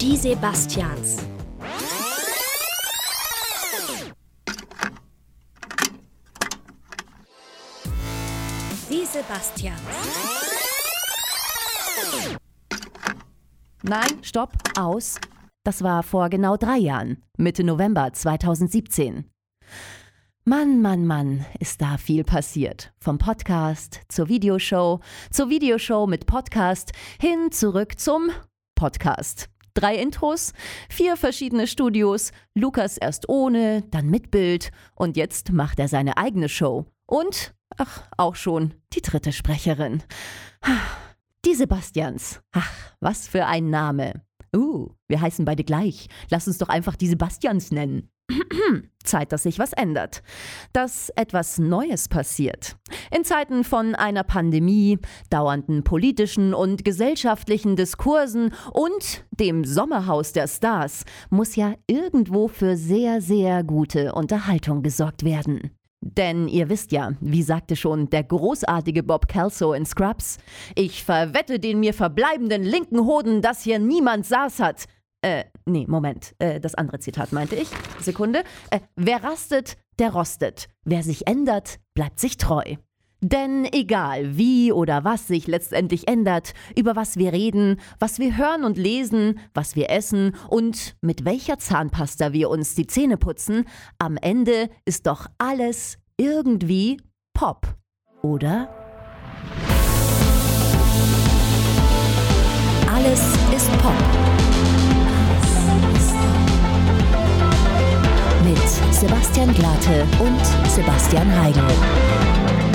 Die Sebastians. Die Sebastians. Nein, stopp, aus. Das war vor genau drei Jahren, Mitte November 2017. Mann, Mann, Mann, ist da viel passiert. Vom Podcast zur Videoshow, zur Videoshow mit Podcast, hin zurück zum Podcast. Drei Intros, vier verschiedene Studios, Lukas erst ohne, dann mit Bild und jetzt macht er seine eigene Show. Und, ach, auch schon die dritte Sprecherin. Die Sebastians. Ach, was für ein Name. Uh, wir heißen beide gleich. Lass uns doch einfach die Sebastians nennen. Zeit, dass sich was ändert. Dass etwas Neues passiert. In Zeiten von einer Pandemie, dauernden politischen und gesellschaftlichen Diskursen und dem Sommerhaus der Stars muss ja irgendwo für sehr, sehr gute Unterhaltung gesorgt werden. Denn ihr wisst ja, wie sagte schon der großartige Bob Kelso in Scrubs, ich verwette den mir verbleibenden linken Hoden, dass hier niemand Saß hat. Äh, nee, Moment, äh, das andere Zitat meinte ich. Sekunde. Äh, wer rastet, der rostet. Wer sich ändert, bleibt sich treu. Denn egal wie oder was sich letztendlich ändert, über was wir reden, was wir hören und lesen, was wir essen und mit welcher Zahnpasta wir uns die Zähne putzen, am Ende ist doch alles irgendwie Pop, oder? Alles ist Pop. Mit Sebastian Glate und Sebastian Heigl.